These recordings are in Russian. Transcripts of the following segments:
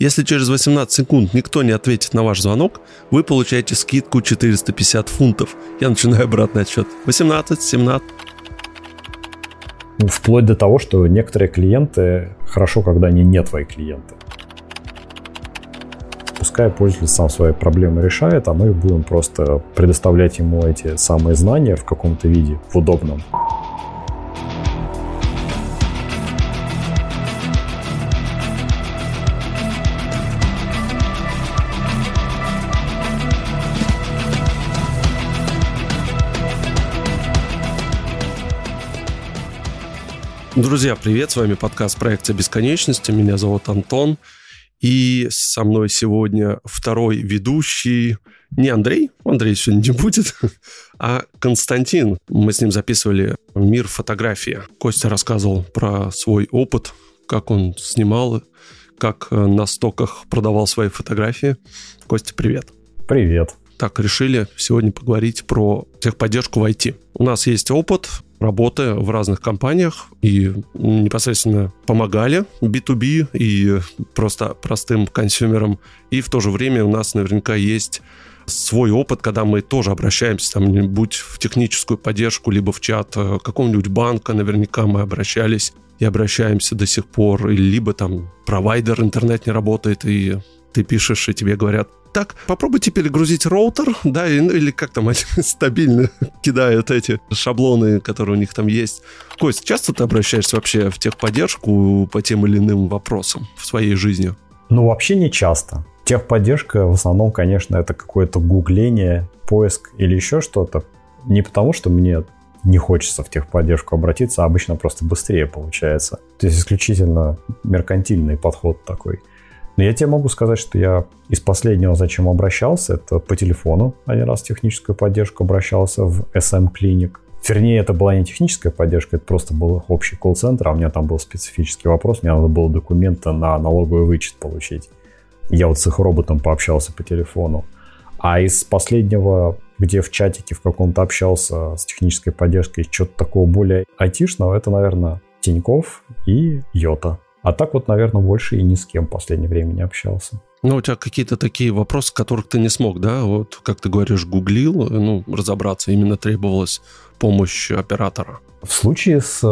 Если через 18 секунд никто не ответит на ваш звонок, вы получаете скидку 450 фунтов. Я начинаю обратный отсчет. 18, 17. Вплоть до того, что некоторые клиенты хорошо, когда они не твои клиенты. Пускай пользователь сам свои проблемы решает, а мы будем просто предоставлять ему эти самые знания в каком-то виде, в удобном. Друзья, привет! С вами подкаст проекта бесконечности». Меня зовут Антон. И со мной сегодня второй ведущий, не Андрей, Андрей сегодня не будет, а Константин. Мы с ним записывали «Мир фотографии». Костя рассказывал про свой опыт, как он снимал, как на стоках продавал свои фотографии. Костя, привет. Привет. Так, решили сегодня поговорить про техподдержку в IT. У нас есть опыт, работы в разных компаниях и непосредственно помогали B2B и просто простым консюмерам. И в то же время у нас наверняка есть свой опыт, когда мы тоже обращаемся там, будь в техническую поддержку, либо в чат э, какого-нибудь банка, наверняка мы обращались и обращаемся до сих пор, либо там провайдер интернет не работает, и ты пишешь, и тебе говорят, так, попробуйте перегрузить роутер, да, ну, или как там они стабильно кидают эти шаблоны, которые у них там есть. Кость, часто ты обращаешься вообще в техподдержку по тем или иным вопросам в своей жизни? Ну, вообще не часто. Техподдержка в основном, конечно, это какое-то гугление, поиск или еще что-то. Не потому, что мне не хочется в техподдержку обратиться, а обычно просто быстрее получается. То есть исключительно меркантильный подход такой. Но я тебе могу сказать, что я из последнего, зачем обращался, это по телефону один раз техническую поддержку обращался в SM Clinic. Вернее, это была не техническая поддержка, это просто был общий колл-центр, а у меня там был специфический вопрос, мне надо было документы на налоговый вычет получить. Я вот с их роботом пообщался по телефону. А из последнего, где в чатике в каком-то общался с технической поддержкой, что-то такого более айтишного, это, наверное, Тиньков и Йота. А так вот, наверное, больше и ни с кем в последнее время не общался. Ну, у тебя какие-то такие вопросы, которых ты не смог, да? Вот, как ты говоришь, гуглил, ну, разобраться, именно требовалась помощь оператора. В случае с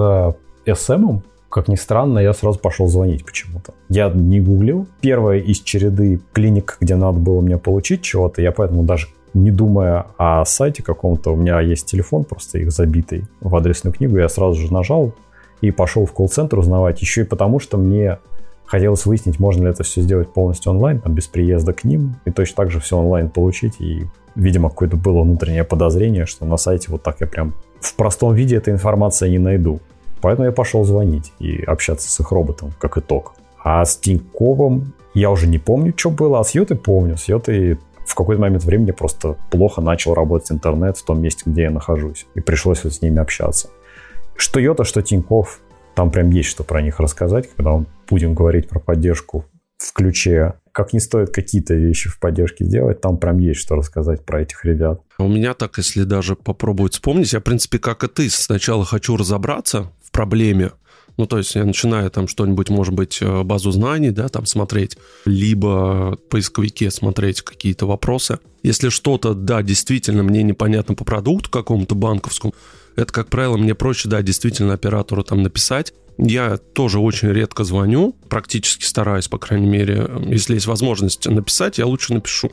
SM, э, как ни странно, я сразу пошел звонить почему-то. Я не гуглил. Первая из череды клиник, где надо было мне получить чего-то, я поэтому даже не думая о сайте каком-то, у меня есть телефон просто их забитый в адресную книгу, я сразу же нажал, и пошел в колл-центр узнавать, еще и потому, что мне хотелось выяснить, можно ли это все сделать полностью онлайн, там, без приезда к ним, и точно так же все онлайн получить, и, видимо, какое-то было внутреннее подозрение, что на сайте вот так я прям в простом виде этой информации не найду. Поэтому я пошел звонить и общаться с их роботом, как итог. А с Тиньковым я уже не помню, что было, а с Йотой помню. С Йотой в какой-то момент времени просто плохо начал работать интернет в том месте, где я нахожусь. И пришлось вот с ними общаться. Что Йота, что Тиньков, там прям есть что про них рассказать, когда мы будем говорить про поддержку в ключе, как не стоит какие-то вещи в поддержке сделать, там прям есть что рассказать про этих ребят. У меня так, если даже попробовать вспомнить, я, в принципе, как и ты, сначала хочу разобраться в проблеме, ну, то есть я начинаю там что-нибудь, может быть, э, базу знаний, да, там смотреть, либо в поисковике смотреть какие-то вопросы. Если что-то, да, действительно мне непонятно по продукту какому-то банковскому, это, как правило, мне проще, да, действительно оператору там написать. Я тоже очень редко звоню, практически стараюсь, по крайней мере, если есть возможность написать, я лучше напишу.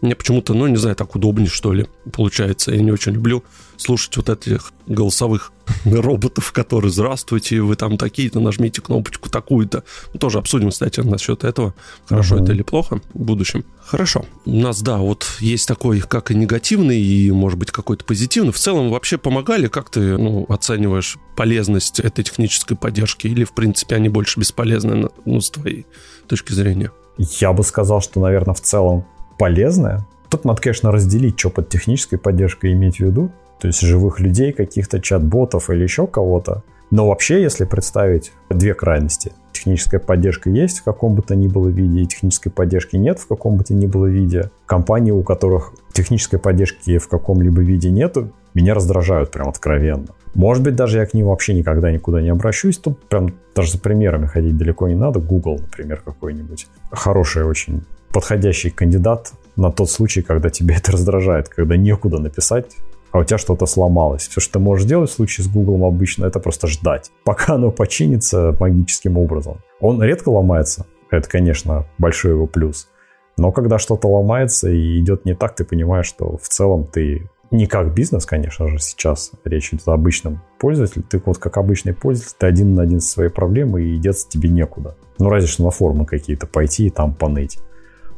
Мне почему-то, ну, не знаю, так удобнее, что ли, получается. Я не очень люблю слушать вот этих голосовых роботов, которые «Здравствуйте, вы там такие-то, нажмите кнопочку такую-то». Мы тоже обсудим, кстати, насчет этого, хорошо uh-huh. это или плохо в будущем. Хорошо. У нас, да, вот есть такой, как и негативный, и, может быть, какой-то позитивный. В целом, вообще помогали? Как ты ну, оцениваешь полезность этой технической поддержки? Или, в принципе, они больше бесполезны, ну, с твоей точки зрения? Я бы сказал, что, наверное, в целом полезное. Тут надо, конечно, разделить, что под технической поддержкой иметь в виду. То есть живых людей, каких-то чат-ботов или еще кого-то. Но вообще, если представить две крайности. Техническая поддержка есть в каком бы то ни было виде, и технической поддержки нет в каком бы то ни было виде. Компании, у которых технической поддержки в каком-либо виде нету, меня раздражают прям откровенно. Может быть, даже я к ним вообще никогда никуда не обращусь. Тут прям даже за примерами ходить далеко не надо. Google, например, какой-нибудь. Хороший очень подходящий кандидат на тот случай, когда тебе это раздражает, когда некуда написать, а у тебя что-то сломалось. Все, что ты можешь делать в случае с Google обычно, это просто ждать, пока оно починится магическим образом. Он редко ломается, это, конечно, большой его плюс. Но когда что-то ломается и идет не так, ты понимаешь, что в целом ты не как бизнес, конечно же, сейчас речь идет о обычном пользователе. Ты вот как обычный пользователь, ты один на один со своей проблемой, и деться тебе некуда. Ну, разве что на форумы какие-то пойти и там поныть.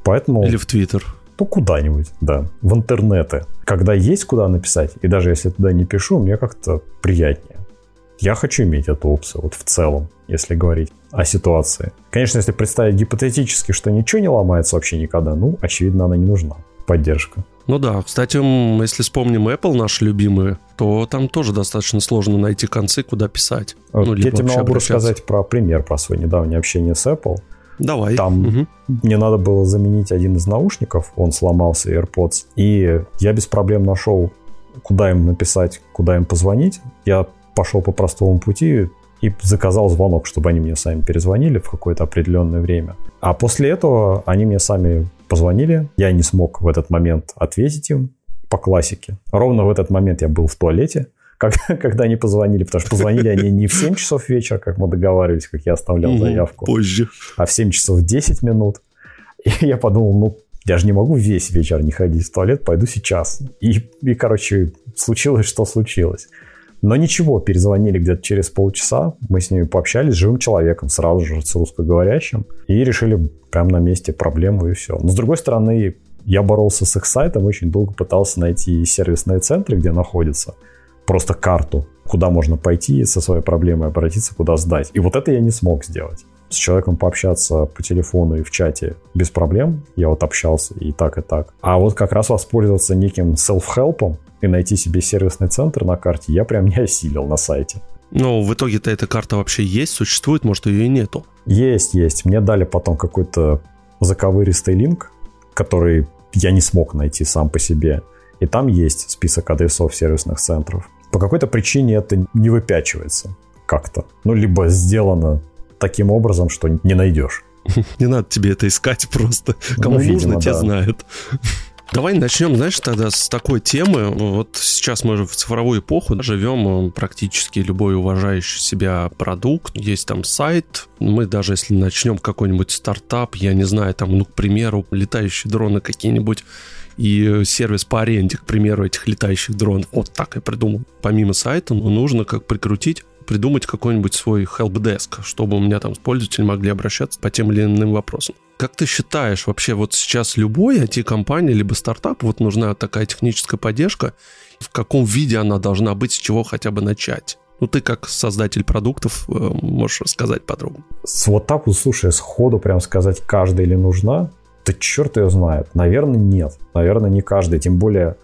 Поэтому... Или в Твиттер. Ну, куда-нибудь, да. В интернеты. Когда есть куда написать, и даже если туда не пишу, мне как-то приятнее. Я хочу иметь эту опцию, вот в целом, если говорить о ситуации. Конечно, если представить гипотетически, что ничего не ломается вообще никогда, ну, очевидно, она не нужна. Поддержка. Ну да, кстати, если вспомним Apple, наши любимые, то там тоже достаточно сложно найти концы, куда писать. Вот ну, я тебе могу рассказать про пример, про свое недавнее общение с Apple. Давай. Там угу. мне надо было заменить один из наушников, он сломался, AirPods, и я без проблем нашел, куда им написать, куда им позвонить. Я пошел по простому пути и заказал звонок, чтобы они мне сами перезвонили в какое-то определенное время. А после этого они мне сами позвонили. Я не смог в этот момент ответить им по классике. Ровно в этот момент я был в туалете, когда, когда они позвонили, потому что позвонили они не в 7 часов вечера, как мы договаривались, как я оставлял заявку. Позже. А в 7 часов 10 минут. И я подумал, ну, я же не могу весь вечер не ходить в туалет, пойду сейчас. И, и короче, случилось, что случилось. Но ничего, перезвонили где-то через полчаса, мы с ними пообщались с живым человеком, сразу же с русскоговорящим, и решили прямо на месте проблему и все. Но с другой стороны, я боролся с их сайтом, очень долго пытался найти сервисные центры, где находятся, просто карту, куда можно пойти со своей проблемой обратиться, куда сдать. И вот это я не смог сделать. С человеком пообщаться по телефону и в чате без проблем. Я вот общался и так, и так. А вот как раз воспользоваться неким self-help, и найти себе сервисный центр на карте я прям не осилил на сайте. Но в итоге-то эта карта вообще есть, существует, может ее и нету? Есть, есть. Мне дали потом какой-то заковыристый линк, который я не смог найти сам по себе. И там есть список адресов сервисных центров. По какой-то причине это не выпячивается как-то. Ну, либо сделано таким образом, что не найдешь. Не надо тебе это искать просто. Кому ну, видимо, нужно, те да. знают. Давай начнем, знаешь, тогда с такой темы. Вот сейчас мы в цифровую эпоху живем, э, практически любой уважающий себя продукт. Есть там сайт. Мы даже если начнем какой-нибудь стартап, я не знаю, там, ну, к примеру, летающие дроны какие-нибудь, и сервис по аренде, к примеру, этих летающих дронов. Вот так я придумал. Помимо сайта, ну, нужно как прикрутить придумать какой-нибудь свой helpdesk, чтобы у меня там пользователи могли обращаться по тем или иным вопросам. Как ты считаешь, вообще вот сейчас любой IT-компания либо стартап, вот нужна такая техническая поддержка, в каком виде она должна быть, с чего хотя бы начать? Ну, ты как создатель продуктов э, можешь рассказать подробно. Вот так вот, слушай, сходу прям сказать, каждая или нужна, да черт ее знает. Наверное, нет. Наверное, не каждый. Тем более,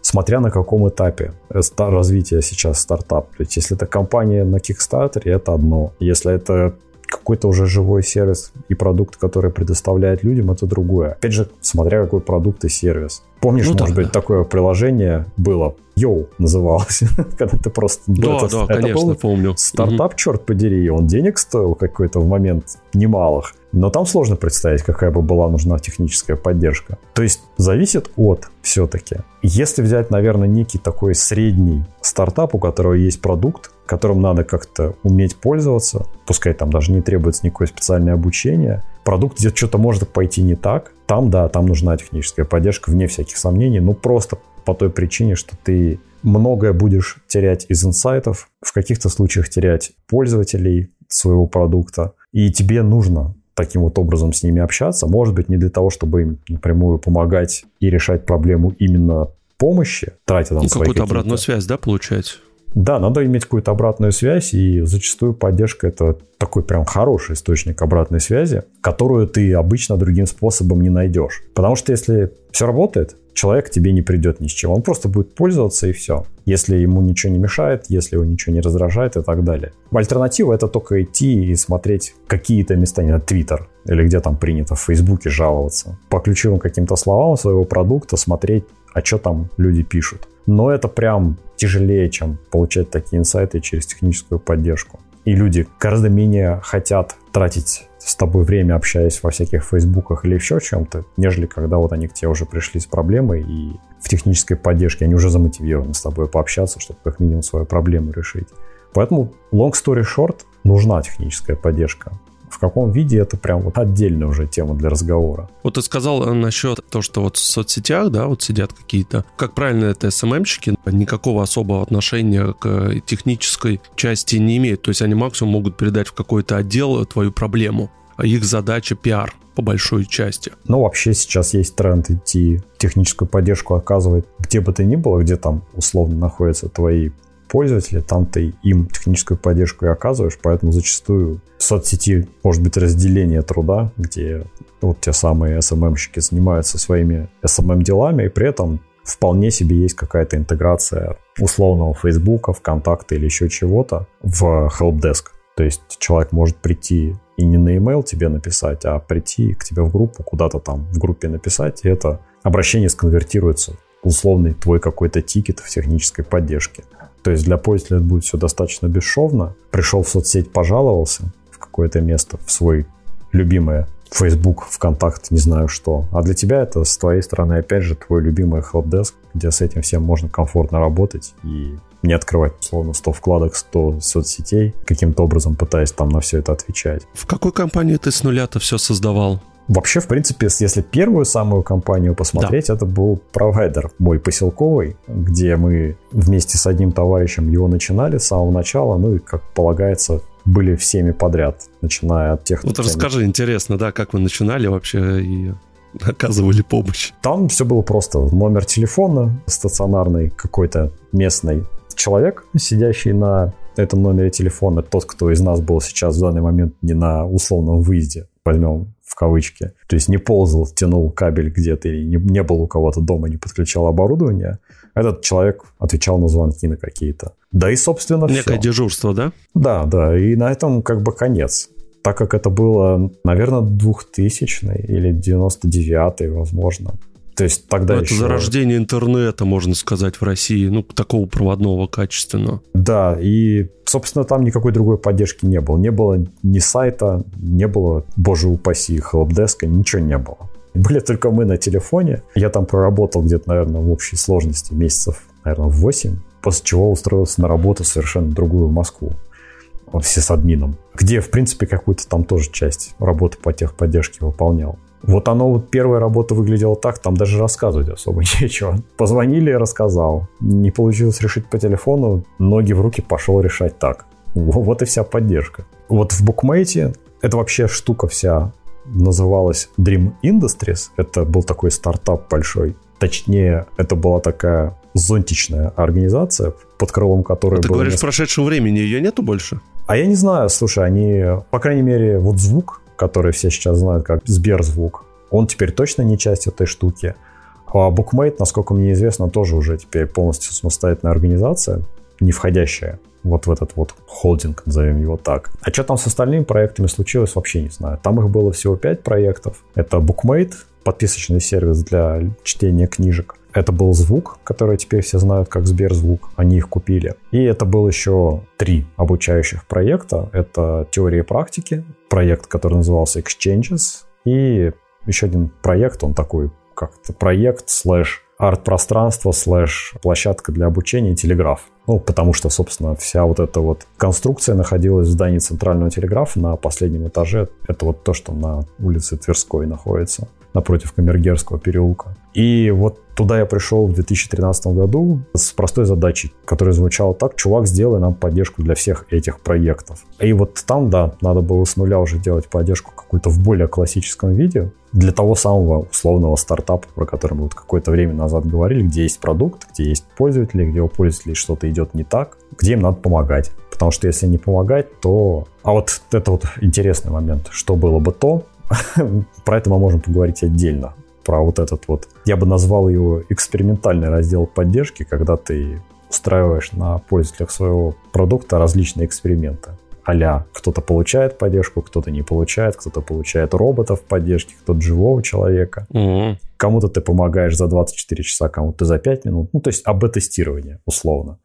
смотря на каком этапе э, развития сейчас стартап. То есть, если это компания на Kickstarter, это одно. Если это какой-то уже живой сервис и продукт, который предоставляет людям, это другое. Опять же, смотря какой продукт и сервис. Помнишь, ну, может да, быть, да. такое приложение было? Йоу называлось, когда ты просто... Да, это, да, это конечно, был помню. Стартап, угу. черт подери, он денег стоил какой-то в момент немалых. Но там сложно представить, какая бы была нужна техническая поддержка. То есть зависит от все-таки. Если взять, наверное, некий такой средний стартап, у которого есть продукт, которым надо как-то уметь пользоваться, пускай там даже не требуется никакое специальное обучение, продукт где-то что-то может пойти не так, там, да, там нужна техническая поддержка, вне всяких сомнений, ну просто по той причине, что ты многое будешь терять из инсайтов, в каких-то случаях терять пользователей своего продукта, и тебе нужно таким вот образом с ними общаться, может быть, не для того, чтобы им напрямую помогать и решать проблему именно помощи, тратя там ну, какую-то обратную связь, да, получать? Да, надо иметь какую-то обратную связь, и зачастую поддержка это такой прям хороший источник обратной связи, которую ты обычно другим способом не найдешь. Потому что если все работает, человек к тебе не придет ни с чем. Он просто будет пользоваться и все. Если ему ничего не мешает, если его ничего не раздражает и так далее. Альтернатива это только идти и смотреть какие-то места, не знаю, Твиттер или где там принято в Фейсбуке жаловаться. По ключевым каким-то словам своего продукта смотреть, а что там люди пишут. но это прям тяжелее, чем получать такие инсайты через техническую поддержку. И люди гораздо менее хотят тратить с тобой время, общаясь во всяких фейсбуках или еще чем-то, нежели когда вот они к тебе уже пришли с проблемой и в технической поддержке они уже замотивированы с тобой пообщаться, чтобы как минимум свою проблему решить. Поэтому long story short, нужна техническая поддержка. В каком виде это прям вот отдельная уже тема для разговора. Вот ты сказал э, насчет того, что вот в соцсетях, да, вот сидят какие-то, как правильно это СММщики, никакого особого отношения к технической части не имеют. То есть они максимум могут передать в какой-то отдел твою проблему. А их задача пиар по большой части. Ну, вообще сейчас есть тренд идти техническую поддержку оказывать где бы ты ни было, где там условно находятся твои пользователи, там ты им техническую поддержку и оказываешь, поэтому зачастую в соцсети может быть разделение труда, где вот те самые SMM-щики занимаются своими SMM-делами, и при этом вполне себе есть какая-то интеграция условного Фейсбука, ВКонтакта или еще чего-то в helpdesk. То есть человек может прийти и не на email тебе написать, а прийти к тебе в группу, куда-то там в группе написать, и это обращение сконвертируется условный твой какой-то тикет в технической поддержке. То есть для пользователя это будет все достаточно бесшовно. Пришел в соцсеть, пожаловался в какое-то место, в свой любимое Facebook, ВКонтакт, не знаю что. А для тебя это с твоей стороны, опять же, твой любимый helpdesk, где с этим всем можно комфортно работать и не открывать, условно, 100 вкладок, 100 соцсетей, каким-то образом пытаясь там на все это отвечать. В какой компании ты с нуля-то все создавал? Вообще, в принципе, если первую самую компанию посмотреть, да. это был провайдер мой поселковый, где мы вместе с одним товарищем его начинали с самого начала, ну и, как полагается, были всеми подряд, начиная от тех... Вот расскажи, интересно, да, как вы начинали вообще и оказывали помощь? Там все было просто. Номер телефона стационарный какой-то местный человек, сидящий на этом номере телефона, тот, кто из нас был сейчас в данный момент не на условном выезде, возьмем в кавычки. То есть не ползал, тянул кабель где-то и не, не был у кого-то дома, не подключал оборудование. Этот человек отвечал на звонки на какие-то. Да и, собственно, Некое все. дежурство, да? Да, да. И на этом как бы конец. Так как это было, наверное, 2000 или 99 возможно. То есть тогда ну, еще... Это зарождение интернета, можно сказать, в России, ну, такого проводного качественного. Да, и, собственно, там никакой другой поддержки не было. Не было ни сайта, не было, боже упаси, хелпдеска, ничего не было. Были только мы на телефоне. Я там проработал где-то, наверное, в общей сложности месяцев, наверное, 8, после чего устроился на работу совершенно другую в Москву все с админом, где, в принципе, какую-то там тоже часть работы по техподдержке выполнял. Вот оно, вот первая работа выглядела так, там даже рассказывать особо нечего. Позвонили, рассказал. Не получилось решить по телефону, ноги в руки пошел решать так. Вот и вся поддержка. Вот в букмейте это вообще штука вся называлась Dream Industries. Это был такой стартап большой. Точнее, это была такая зонтичная организация, под крылом которой... Ты говоришь, несколько... в прошедшем времени ее нету больше? А я не знаю, слушай, они, по крайней мере, вот звук, который все сейчас знают как Сберзвук, он теперь точно не часть этой штуки. А Bookmate, насколько мне известно, тоже уже теперь полностью самостоятельная организация, не входящая вот в этот вот холдинг, назовем его так. А что там с остальными проектами случилось, вообще не знаю. Там их было всего 5 проектов. Это Bookmate, подписочный сервис для чтения книжек. Это был звук, который теперь все знают как Сберзвук. Они их купили. И это был еще три обучающих проекта. Это теория и практики, проект, который назывался Exchanges, и еще один проект, он такой как-то проект слэш арт-пространство слэш площадка для обучения телеграф. Ну, потому что, собственно, вся вот эта вот конструкция находилась в здании центрального телеграфа на последнем этаже. Это вот то, что на улице Тверской находится напротив Камергерского переулка. И вот туда я пришел в 2013 году с простой задачей, которая звучала так, чувак, сделай нам поддержку для всех этих проектов. И вот там, да, надо было с нуля уже делать поддержку какую-то в более классическом виде для того самого условного стартапа, про который мы вот какое-то время назад говорили, где есть продукт, где есть пользователи, где у пользователей что-то идет не так, где им надо помогать. Потому что если не помогать, то... А вот это вот интересный момент. Что было бы то, Про это мы можем поговорить отдельно. Про вот этот вот, я бы назвал его экспериментальный раздел поддержки, когда ты устраиваешь на пользователях своего продукта различные эксперименты. Аля, кто-то получает поддержку, кто-то не получает, кто-то получает роботов поддержки, кто-то живого человека. Mm-hmm. Кому-то ты помогаешь за 24 часа, кому-то за 5 минут. Ну, то есть АБ-тестирование, условно.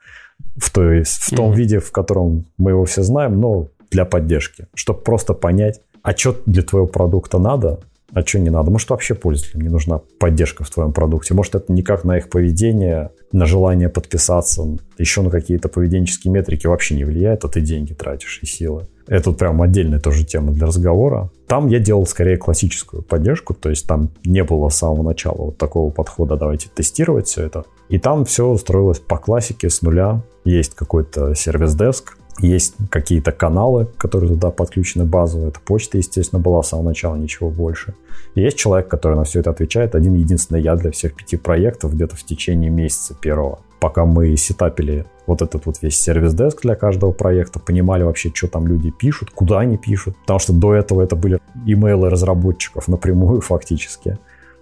В, той, в том mm-hmm. виде, в котором мы его все знаем, но для поддержки. Чтобы просто понять, а что для твоего продукта надо, а что не надо? Может, вообще пользователям не нужна поддержка в твоем продукте? Может, это никак на их поведение, на желание подписаться, еще на какие-то поведенческие метрики вообще не влияет, а ты деньги тратишь и силы. Это прям отдельная тоже тема для разговора. Там я делал скорее классическую поддержку, то есть там не было с самого начала вот такого подхода, давайте тестировать все это. И там все строилось по классике с нуля. Есть какой-то сервис-деск, есть какие-то каналы, которые туда подключены базово. Это почта, естественно, была с самого начала, ничего больше. И есть человек, который на все это отвечает. Один единственный я для всех пяти проектов где-то в течение месяца первого. Пока мы сетапили вот этот вот весь сервис-деск для каждого проекта, понимали вообще, что там люди пишут, куда они пишут. Потому что до этого это были имейлы разработчиков напрямую фактически.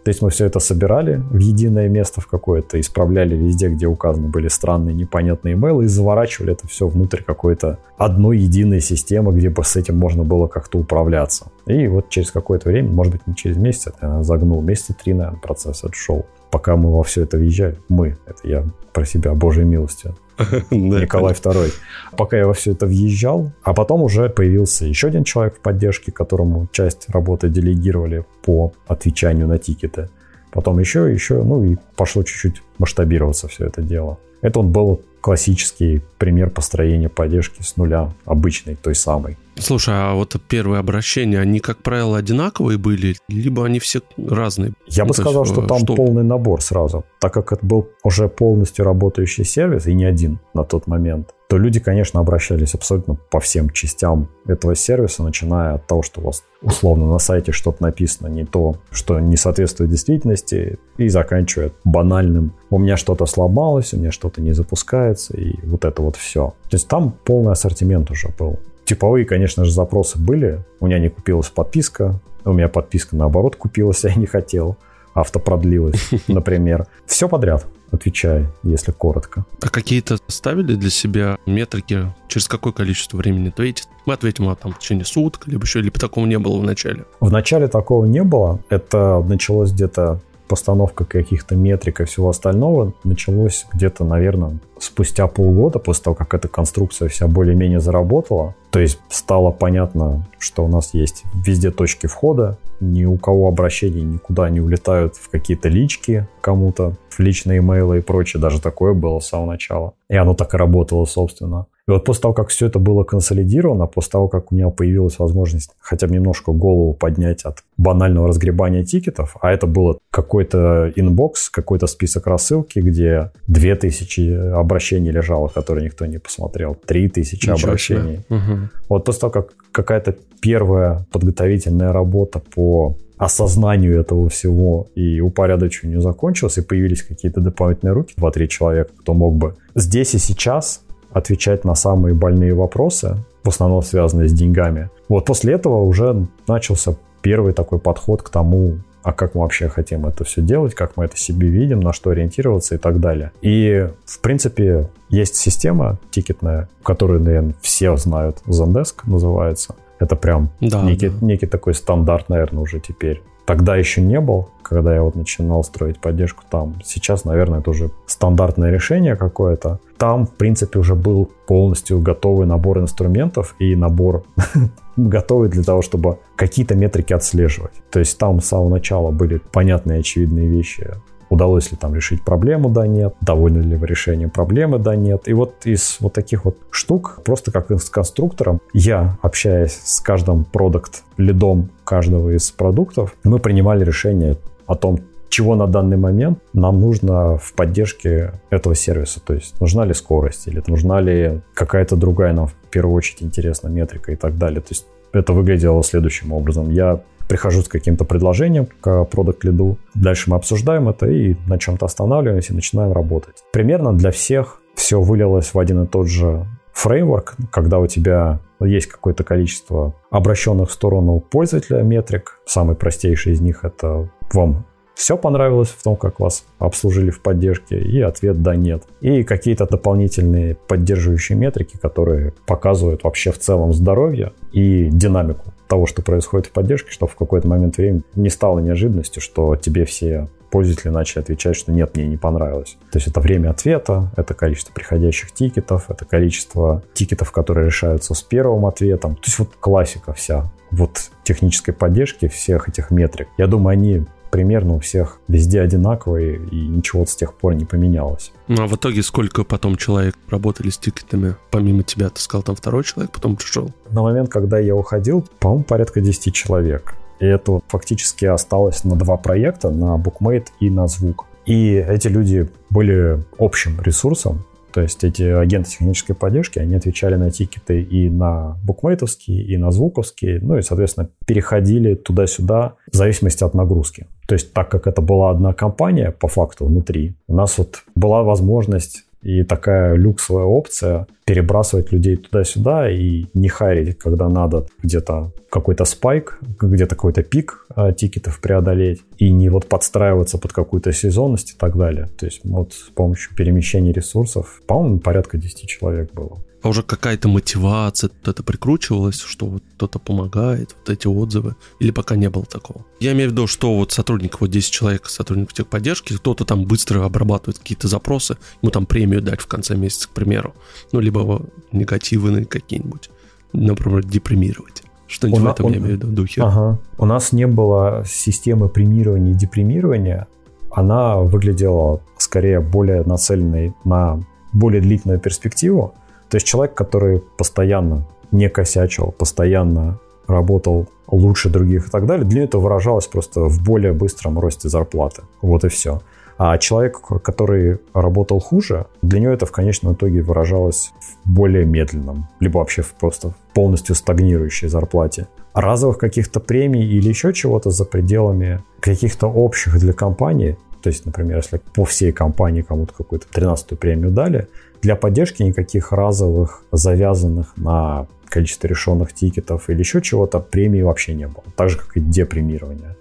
То есть мы все это собирали в единое место в какое-то, исправляли везде, где указаны были странные непонятные имейлы и заворачивали это все внутрь какой-то одной единой системы, где бы с этим можно было как-то управляться. И вот через какое-то время, может быть не через месяц, это загнул, месяца три, наверное, процесс этот шел пока мы во все это въезжали. Мы, это я про себя, Божьей милостью. Николай II. Пока я во все это въезжал, а потом уже появился еще один человек в поддержке, которому часть работы делегировали по отвечанию на тикеты. Потом еще, еще, ну и пошло чуть-чуть масштабироваться все это дело. Это он был классический пример построения поддержки с нуля, обычной, той самой. Слушай, а вот первые обращения, они, как правило, одинаковые были, либо они все разные? Я ну, бы сказал, есть, что там что... полный набор сразу. Так как это был уже полностью работающий сервис, и не один на тот момент, то люди, конечно, обращались абсолютно по всем частям этого сервиса, начиная от того, что у вас условно на сайте что-то написано не то, что не соответствует действительности, и заканчивая банальным «у меня что-то сломалось, у меня что-то не запускается», и вот это вот все. То есть там полный ассортимент уже был. Типовые, конечно же, запросы были. У меня не купилась подписка, у меня подписка наоборот купилась, я не хотел. Авто продлилось, например. Все подряд, отвечая, если коротко. А какие-то ставили для себя метрики, через какое количество времени ответить? Мы ответим а, там, в течение суток, либо еще, либо такого не было в начале. В начале такого не было. Это началось где-то постановка каких-то метрик и всего остального началось где-то, наверное, спустя полгода после того, как эта конструкция вся более-менее заработала. То есть стало понятно, что у нас есть везде точки входа, ни у кого обращения никуда не улетают в какие-то лички кому-то, в личные имейлы и прочее. Даже такое было с самого начала. И оно так и работало, собственно. И вот после того, как все это было консолидировано, после того, как у меня появилась возможность хотя бы немножко голову поднять от банального разгребания тикетов, а это было какой-то inbox, какой-то список рассылки, где 2000 обращений лежало, которые никто не посмотрел, 3000 Ничего обращений. Угу. Вот после того, как какая-то первая подготовительная работа по осознанию этого всего и упорядочиванию закончилась, и появились какие-то дополнительные руки, 2-3 человека, кто мог бы здесь и сейчас отвечать на самые больные вопросы, в основном связанные с деньгами. Вот после этого уже начался первый такой подход к тому, а как мы вообще хотим это все делать, как мы это себе видим, на что ориентироваться и так далее. И, в принципе, есть система тикетная, которую, наверное, все знают, Zendesk называется. Это прям да, некий, да. некий такой стандарт, наверное, уже теперь тогда еще не был, когда я вот начинал строить поддержку там. Сейчас, наверное, это уже стандартное решение какое-то. Там, в принципе, уже был полностью готовый набор инструментов и набор готовый для того, чтобы какие-то метрики отслеживать. То есть там с самого начала были понятные очевидные вещи Удалось ли там решить проблему, да, нет. Довольны ли вы решением проблемы, да, нет. И вот из вот таких вот штук, просто как с конструктором, я, общаясь с каждым продукт лидом каждого из продуктов, мы принимали решение о том, чего на данный момент нам нужно в поддержке этого сервиса. То есть нужна ли скорость или нужна ли какая-то другая нам в первую очередь интересная метрика и так далее. То есть это выглядело следующим образом. Я прихожу с каким-то предложением к продукт лиду. Дальше мы обсуждаем это и на чем-то останавливаемся и начинаем работать. Примерно для всех все вылилось в один и тот же фреймворк, когда у тебя есть какое-то количество обращенных в сторону пользователя метрик. Самый простейший из них это вам все понравилось в том, как вас обслужили в поддержке, и ответ «да», «нет». И какие-то дополнительные поддерживающие метрики, которые показывают вообще в целом здоровье и динамику того, что происходит в поддержке, чтобы в какой-то момент времени не стало неожиданностью, что тебе все пользователи начали отвечать, что нет, мне не понравилось. То есть это время ответа, это количество приходящих тикетов, это количество тикетов, которые решаются с первым ответом. То есть вот классика вся вот технической поддержки всех этих метрик. Я думаю, они примерно у всех везде одинаковые, и ничего с тех пор не поменялось. Ну а в итоге сколько потом человек работали с тикетами? Помимо тебя, ты сказал, там второй человек потом пришел? На момент, когда я уходил, по-моему, порядка 10 человек. И это фактически осталось на два проекта, на Bookmate и на Звук. И эти люди были общим ресурсом, то есть эти агенты технической поддержки, они отвечали на тикеты и на букмейтовские, и на звуковские, ну и, соответственно, переходили туда-сюда в зависимости от нагрузки. То есть так как это была одна компания по факту внутри, у нас вот была возможность и такая люксовая опция перебрасывать людей туда-сюда и не харить, когда надо где-то какой-то спайк, где-то какой-то пик а, тикетов преодолеть, и не вот подстраиваться под какую-то сезонность и так далее. То есть вот с помощью перемещения ресурсов, по-моему, порядка 10 человек было а уже какая-то мотивация, вот это прикручивалось, что вот кто-то помогает, вот эти отзывы, или пока не было такого? Я имею в виду, что вот сотрудников, вот 10 человек, сотрудников техподдержки, кто-то там быстро обрабатывает какие-то запросы, ему там премию дать в конце месяца, к примеру, ну, либо негативные какие-нибудь, например, депримировать. Что-нибудь в этом он, я имею в виду духе. Ага. У нас не было системы премирования и депримирования. Она выглядела скорее более нацеленной на более длительную перспективу. То есть человек, который постоянно не косячил, постоянно работал лучше других и так далее, для этого выражалось просто в более быстром росте зарплаты. Вот и все. А человек, который работал хуже, для него это в конечном итоге выражалось в более медленном, либо вообще в просто полностью стагнирующей зарплате. Разовых каких-то премий или еще чего-то за пределами каких-то общих для компании, то есть, например, если по всей компании кому-то какую-то 13-ю премию дали, для поддержки никаких разовых, завязанных на количество решенных тикетов или еще чего-то премии вообще не было. Так же, как и депремирование.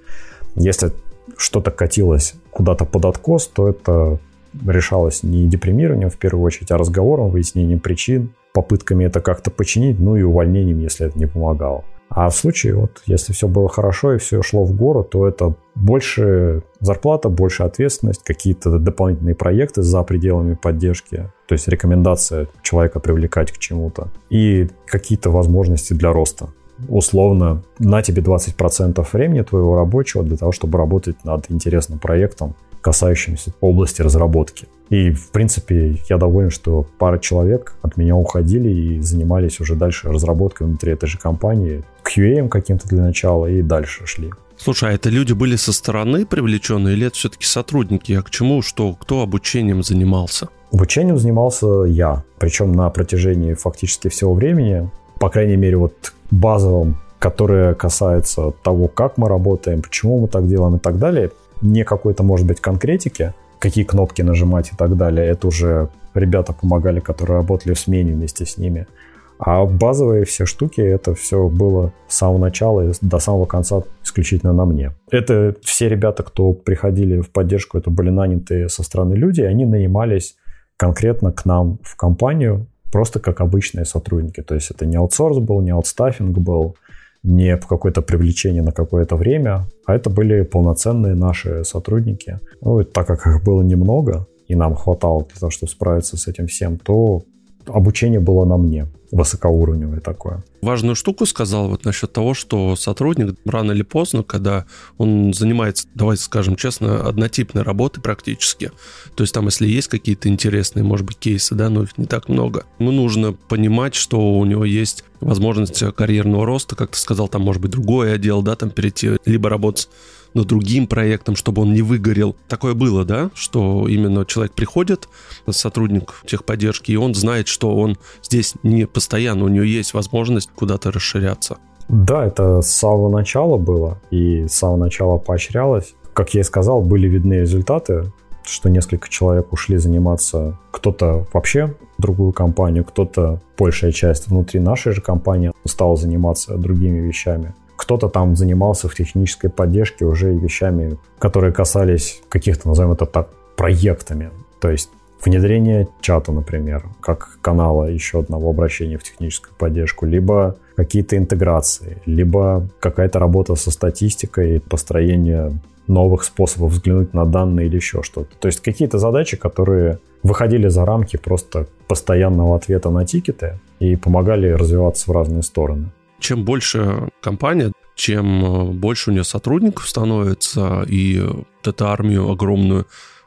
Если что-то катилось куда-то под откос, то это решалось не депримированием в первую очередь, а разговором, выяснением причин, попытками это как-то починить, ну и увольнением, если это не помогало. А в случае, вот, если все было хорошо и все шло в гору, то это больше зарплата, больше ответственность, какие-то дополнительные проекты за пределами поддержки, то есть рекомендация человека привлекать к чему-то и какие-то возможности для роста. Условно, на тебе 20% времени твоего рабочего для того, чтобы работать над интересным проектом, касающимся области разработки. И, в принципе, я доволен, что пара человек от меня уходили и занимались уже дальше разработкой внутри этой же компании, QA каким-то для начала и дальше шли. Слушай, а это люди были со стороны привлечены или это все-таки сотрудники? А к чему, что, кто обучением занимался? Обучением занимался я, причем на протяжении фактически всего времени, по крайней мере, вот базовым, которое касается того, как мы работаем, почему мы так делаем и так далее, не какой-то, может быть, конкретики, какие кнопки нажимать и так далее. Это уже ребята помогали, которые работали в смене вместе с ними. А базовые все штуки, это все было с самого начала и до самого конца исключительно на мне. Это все ребята, кто приходили в поддержку, это были нанятые со стороны люди, они нанимались конкретно к нам в компанию просто как обычные сотрудники. То есть это не аутсорс был, не аутстаффинг был, не какое-то привлечение на какое-то время, а это были полноценные наши сотрудники. Ну, и так как их было немного, и нам хватало для того, чтобы справиться с этим всем, то обучение было на мне, высокоуровневое такое. Важную штуку сказал вот насчет того, что сотрудник рано или поздно, когда он занимается, давайте скажем честно, однотипной работой практически, то есть там, если есть какие-то интересные, может быть, кейсы, да, но их не так много, ему нужно понимать, что у него есть возможность карьерного роста, как ты сказал, там может быть другой отдел, да, там перейти, либо работать над другим проектом, чтобы он не выгорел. Такое было, да, что именно человек приходит, сотрудник техподдержки, и он знает, что он здесь не постоянно, у него есть возможность куда-то расширяться. Да, это с самого начала было, и с самого начала поощрялось. Как я и сказал, были видны результаты, что несколько человек ушли заниматься, кто-то вообще в другую компанию, кто-то, большая часть внутри нашей же компании стал заниматься другими вещами. Кто-то там занимался в технической поддержке уже вещами, которые касались каких-то, назовем это так, проектами. То есть внедрение чата, например, как канала еще одного обращения в техническую поддержку, либо какие-то интеграции, либо какая-то работа со статистикой, построение новых способов взглянуть на данные или еще что-то. То есть какие-то задачи, которые выходили за рамки просто постоянного ответа на тикеты и помогали развиваться в разные стороны. Чем больше компания, чем э, больше у нее сотрудников становится, и вот эту армию огромную,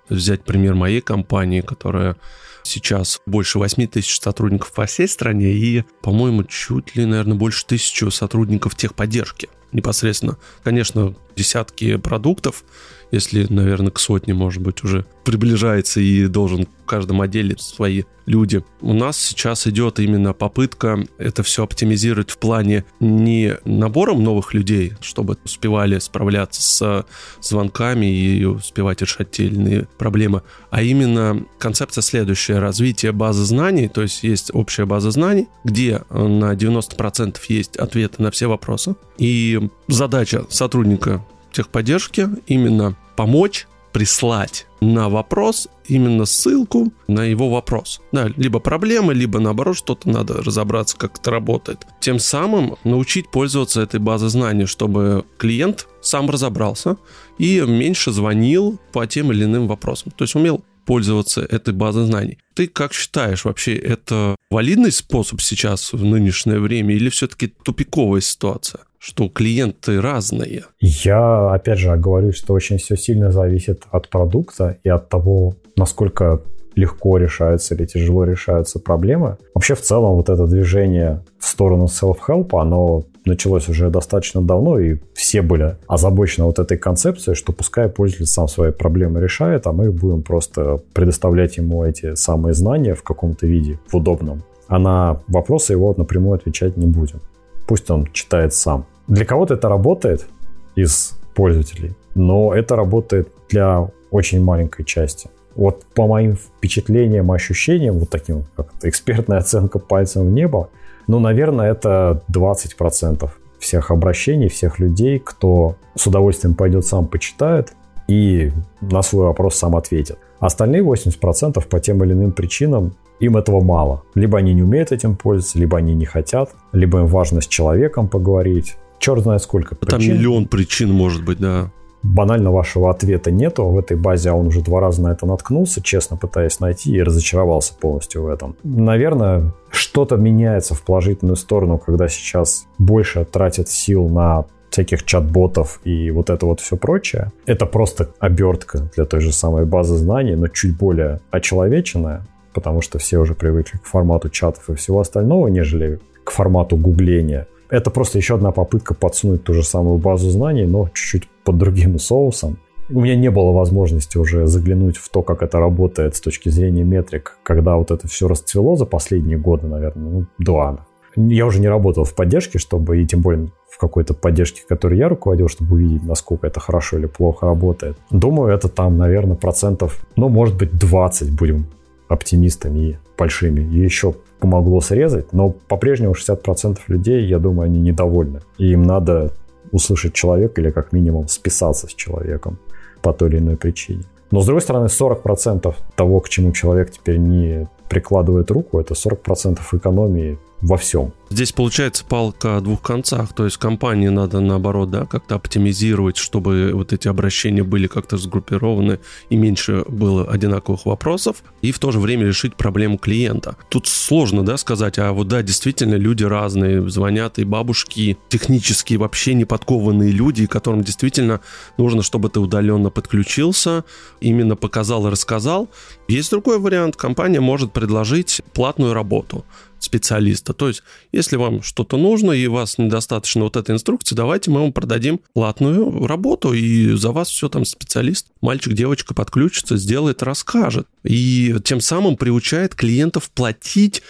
взять пример моей компании, которая сейчас больше 8 тысяч сотрудников по всей стране и, по-моему, чуть ли, наверное, больше тысячи сотрудников техподдержки непосредственно. Конечно, десятки продуктов, если, наверное, к сотне, может быть, уже приближается и должен каждом отделе свои люди. У нас сейчас идет именно попытка это все оптимизировать в плане не набором новых людей, чтобы успевали справляться с звонками и успевать решать те или иные проблемы, а именно концепция следующая. Развитие базы знаний, то есть есть общая база знаний, где на 90% есть ответы на все вопросы. И задача сотрудника техподдержки именно помочь прислать на вопрос именно ссылку на его вопрос. Да, либо проблемы, либо наоборот что-то надо разобраться, как это работает. Тем самым научить пользоваться этой базой знаний, чтобы клиент сам разобрался и меньше звонил по тем или иным вопросам. То есть умел пользоваться этой базой знаний. Ты как считаешь, вообще это валидный способ сейчас в нынешнее время или все-таки тупиковая ситуация? Что клиенты разные. Я, опять же, говорю, что очень все сильно зависит от продукта и от того, насколько легко решаются или тяжело решаются проблемы. Вообще, в целом, вот это движение в сторону self-help, оно началось уже достаточно давно, и все были озабочены вот этой концепцией, что пускай пользователь сам свои проблемы решает, а мы будем просто предоставлять ему эти самые знания в каком-то виде, в удобном. А на вопросы его напрямую отвечать не будем пусть он читает сам. Для кого-то это работает из пользователей, но это работает для очень маленькой части. Вот по моим впечатлениям, ощущениям, вот таким, как экспертная оценка пальцем в небо, ну, наверное, это 20% всех обращений, всех людей, кто с удовольствием пойдет сам почитает и на свой вопрос сам ответит. Остальные 80% по тем или иным причинам им этого мало. Либо они не умеют этим пользоваться, либо они не хотят, либо им важно с человеком поговорить. Черт знает сколько причин. Там миллион причин может быть, да. Банально вашего ответа нету в этой базе, а он уже два раза на это наткнулся, честно пытаясь найти, и разочаровался полностью в этом. Наверное, что-то меняется в положительную сторону, когда сейчас больше тратят сил на всяких чат-ботов и вот это вот все прочее. Это просто обертка для той же самой базы знаний, но чуть более очеловеченная потому что все уже привыкли к формату чатов и всего остального, нежели к формату гугления. Это просто еще одна попытка подсунуть ту же самую базу знаний, но чуть-чуть под другим соусом. У меня не было возможности уже заглянуть в то, как это работает с точки зрения метрик, когда вот это все расцвело за последние годы, наверное, ну, два. Я уже не работал в поддержке, чтобы, и тем более в какой-то поддержке, которой я руководил, чтобы увидеть, насколько это хорошо или плохо работает. Думаю, это там, наверное, процентов, ну, может быть, 20 будем оптимистами и большими. И еще помогло срезать, но по-прежнему 60% людей, я думаю, они недовольны. И им надо услышать человека или как минимум списаться с человеком по той или иной причине. Но с другой стороны, 40% того, к чему человек теперь не прикладывает руку, это 40% экономии во всем. Здесь получается палка о двух концах, то есть компании надо наоборот, да, как-то оптимизировать, чтобы вот эти обращения были как-то сгруппированы и меньше было одинаковых вопросов, и в то же время решить проблему клиента. Тут сложно, да, сказать, а вот да, действительно люди разные, звонят и бабушки, технически вообще не подкованные люди, которым действительно нужно, чтобы ты удаленно подключился, именно показал и рассказал. Есть другой вариант, компания может предложить платную работу специалиста. То есть, если вам что-то нужно и вас недостаточно вот этой инструкции, давайте мы вам продадим платную работу, и за вас все там специалист, мальчик, девочка подключится, сделает, расскажет. И тем самым приучает клиентов платить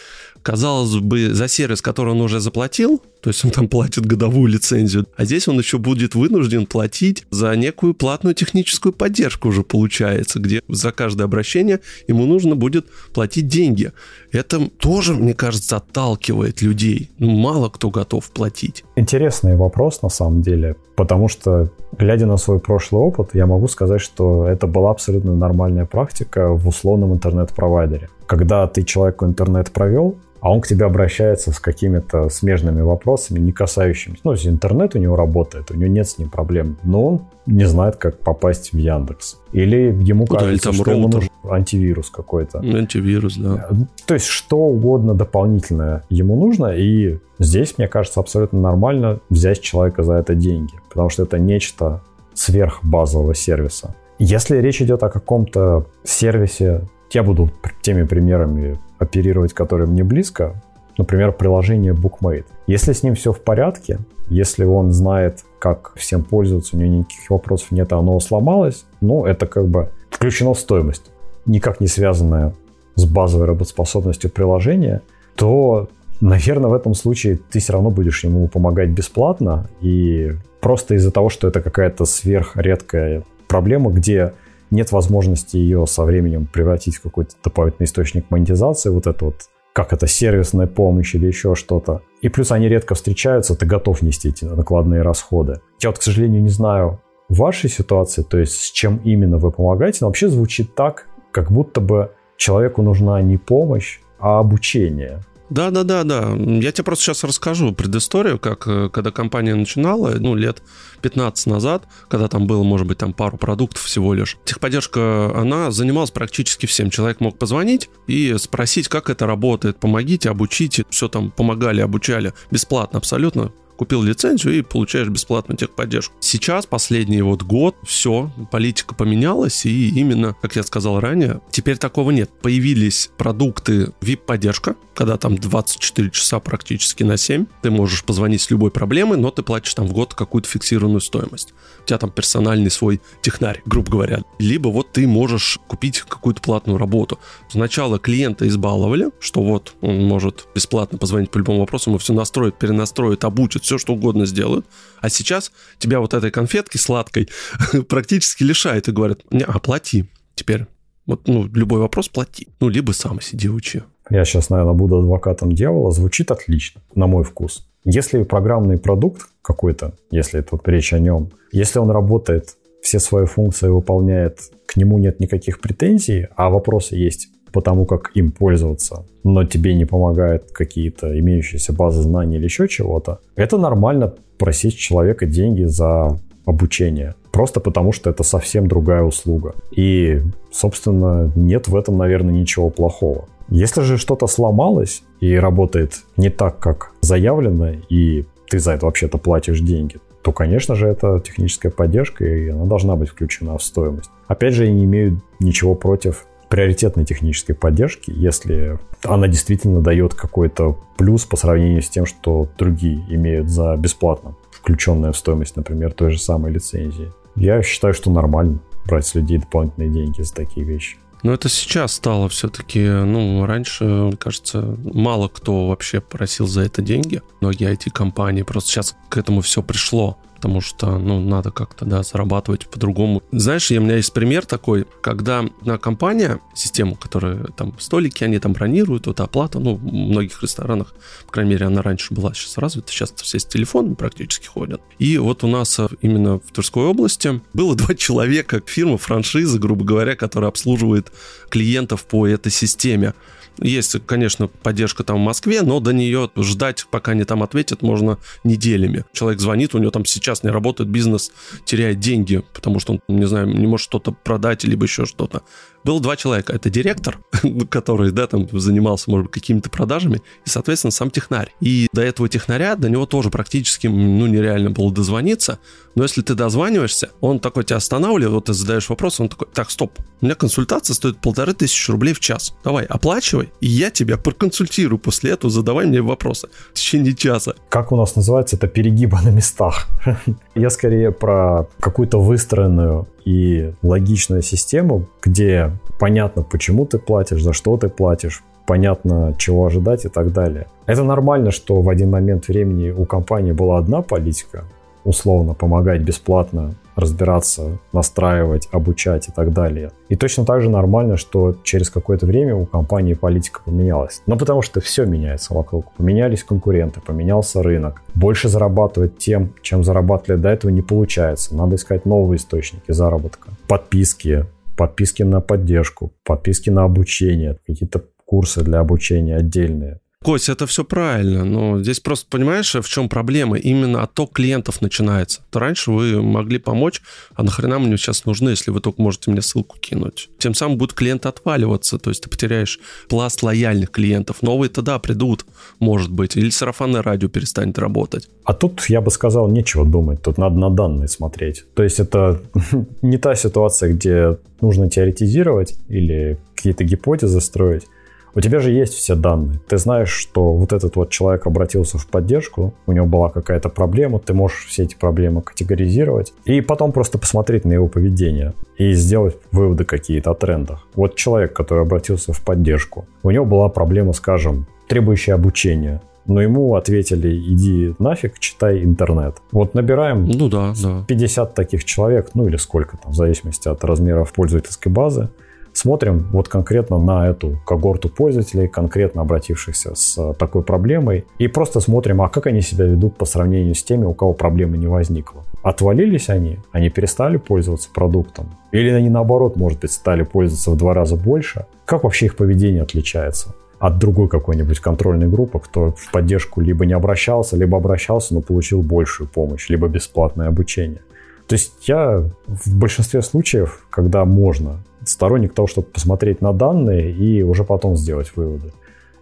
казалось бы, за сервис, который он уже заплатил, то есть он там платит годовую лицензию, а здесь он еще будет вынужден платить за некую платную техническую поддержку уже получается, где за каждое обращение ему нужно будет платить деньги. Это тоже, мне кажется, отталкивает людей. Ну, мало кто готов платить. Интересный вопрос на самом деле, потому что, глядя на свой прошлый опыт, я могу сказать, что это была абсолютно нормальная практика в условном интернет-провайдере. Когда ты человеку интернет провел, а он к тебе обращается с какими-то смежными вопросами, не касающимися. Ну, интернет у него работает, у него нет с ним проблем, но он не знает, как попасть в Яндекс. Или ему ну, кажется, да, что ему нужен антивирус какой-то. Антивирус, да. Э, то есть что угодно дополнительное ему нужно, и здесь, мне кажется, абсолютно нормально взять человека за это деньги, потому что это нечто сверхбазового сервиса. Если речь идет о каком-то сервисе, я буду теми примерами оперировать, которые мне близко, например, приложение BookMate. Если с ним все в порядке, если он знает, как всем пользоваться, у него никаких вопросов нет, а оно сломалось, ну, это как бы включено в стоимость, никак не связанное с базовой работоспособностью приложения, то, наверное, в этом случае ты все равно будешь ему помогать бесплатно, и просто из-за того, что это какая-то сверхредкая проблема, где нет возможности ее со временем превратить в какой-то дополнительный источник монетизации, вот это вот как это, сервисная помощь или еще что-то. И плюс они редко встречаются, ты готов нести эти накладные расходы. Я вот, к сожалению, не знаю вашей ситуации, то есть с чем именно вы помогаете, но вообще звучит так, как будто бы человеку нужна не помощь, а обучение. Да, да, да, да. Я тебе просто сейчас расскажу предысторию, как э, когда компания начинала, ну, лет 15 назад, когда там было, может быть, там пару продуктов всего лишь. Техподдержка, она занималась практически всем. Человек мог позвонить и спросить, как это работает, помогите, обучите, все там помогали, обучали бесплатно абсолютно купил лицензию и получаешь бесплатную техподдержку. Сейчас, последний вот год, все, политика поменялась, и именно, как я сказал ранее, теперь такого нет. Появились продукты VIP-поддержка, когда там 24 часа практически на 7, ты можешь позвонить с любой проблемой, но ты платишь там в год какую-то фиксированную стоимость. У тебя там персональный свой технарь, грубо говоря. Либо вот ты можешь купить какую-то платную работу. Сначала клиента избаловали, что вот он может бесплатно позвонить по любому вопросу, ему все настроит, перенастроит, обучит, все что угодно сделают. А сейчас тебя вот этой конфетки сладкой практически лишают и говорят, не, оплати теперь. Вот, ну, любой вопрос плати. Ну, либо сам сиди учи. Я сейчас, наверное, буду адвокатом дьявола. Звучит отлично, на мой вкус. Если программный продукт какой-то, если тут речь о нем, если он работает, все свои функции выполняет, к нему нет никаких претензий, а вопросы есть по тому, как им пользоваться, но тебе не помогают какие-то имеющиеся базы знаний или еще чего-то, это нормально просить человека деньги за обучение. Просто потому, что это совсем другая услуга. И, собственно, нет в этом, наверное, ничего плохого. Если же что-то сломалось и работает не так, как заявлено, и ты за это вообще-то платишь деньги, то, конечно же, это техническая поддержка, и она должна быть включена в стоимость. Опять же, я не имею ничего против приоритетной технической поддержки, если она действительно дает какой-то плюс по сравнению с тем, что другие имеют за бесплатно, включенная в стоимость, например, той же самой лицензии. Я считаю, что нормально брать с людей дополнительные деньги за такие вещи. Но это сейчас стало все-таки, ну, раньше, мне кажется, мало кто вообще просил за это деньги. Многие IT-компании, просто сейчас к этому все пришло потому что, ну, надо как-то, да, зарабатывать по-другому. Знаешь, у меня есть пример такой, когда на компания, систему, которая там столики, они там бронируют, вот оплата, ну, в многих ресторанах, по крайней мере, она раньше была сейчас развита, сейчас все с телефонами практически ходят. И вот у нас э, именно в Тверской области было два человека, фирма, франшиза, грубо говоря, которая обслуживает клиентов по этой системе. Есть, конечно, поддержка там в Москве, но до нее ждать, пока они там ответят, можно неделями. Человек звонит, у него там сейчас не работает бизнес, теряет деньги, потому что он, не знаю, не может что-то продать, либо еще что-то. Было два человека. Это директор, который, да, там занимался, может быть, какими-то продажами, и, соответственно, сам технарь. И до этого технаря, до него тоже практически, ну, нереально было дозвониться. Но если ты дозваниваешься, он такой тебя останавливает, вот ты задаешь вопрос, он такой, так, стоп, у меня консультация стоит полторы тысячи рублей в час. Давай, оплачивай, и я тебя проконсультирую после этого, задавай мне вопросы в течение часа. Как у нас называется, это перегибы на местах. Я скорее про какую-то выстроенную и логичную систему, где понятно, почему ты платишь, за что ты платишь, понятно, чего ожидать и так далее. Это нормально, что в один момент времени у компании была одна политика, условно помогать бесплатно разбираться, настраивать, обучать и так далее. И точно так же нормально, что через какое-то время у компании политика поменялась. Ну, потому что все меняется вокруг. Поменялись конкуренты, поменялся рынок. Больше зарабатывать тем, чем зарабатывали до этого, не получается. Надо искать новые источники заработка. Подписки, подписки на поддержку, подписки на обучение, какие-то курсы для обучения отдельные. Кость, это все правильно, но здесь просто понимаешь, в чем проблема? Именно отток клиентов начинается. То раньше вы могли помочь, а нахрена мне сейчас нужны, если вы только можете мне ссылку кинуть? Тем самым будут клиенты отваливаться, то есть ты потеряешь пласт лояльных клиентов. Новые тогда придут, может быть, или сарафанное радио перестанет работать. А тут, я бы сказал, нечего думать, тут надо на данные смотреть. То есть это не та ситуация, где нужно теоретизировать или какие-то гипотезы строить, у тебя же есть все данные. Ты знаешь, что вот этот вот человек обратился в поддержку, у него была какая-то проблема, ты можешь все эти проблемы категоризировать и потом просто посмотреть на его поведение и сделать выводы какие-то о трендах. Вот человек, который обратился в поддержку, у него была проблема, скажем, требующая обучения но ему ответили, иди нафиг, читай интернет. Вот набираем ну, да, да. 50 таких человек, ну или сколько там, в зависимости от размеров пользовательской базы, смотрим вот конкретно на эту когорту пользователей, конкретно обратившихся с такой проблемой, и просто смотрим, а как они себя ведут по сравнению с теми, у кого проблемы не возникло. Отвалились они, они перестали пользоваться продуктом, или они наоборот, может быть, стали пользоваться в два раза больше. Как вообще их поведение отличается? от другой какой-нибудь контрольной группы, кто в поддержку либо не обращался, либо обращался, но получил большую помощь, либо бесплатное обучение. То есть я в большинстве случаев, когда можно, сторонник того, чтобы посмотреть на данные и уже потом сделать выводы.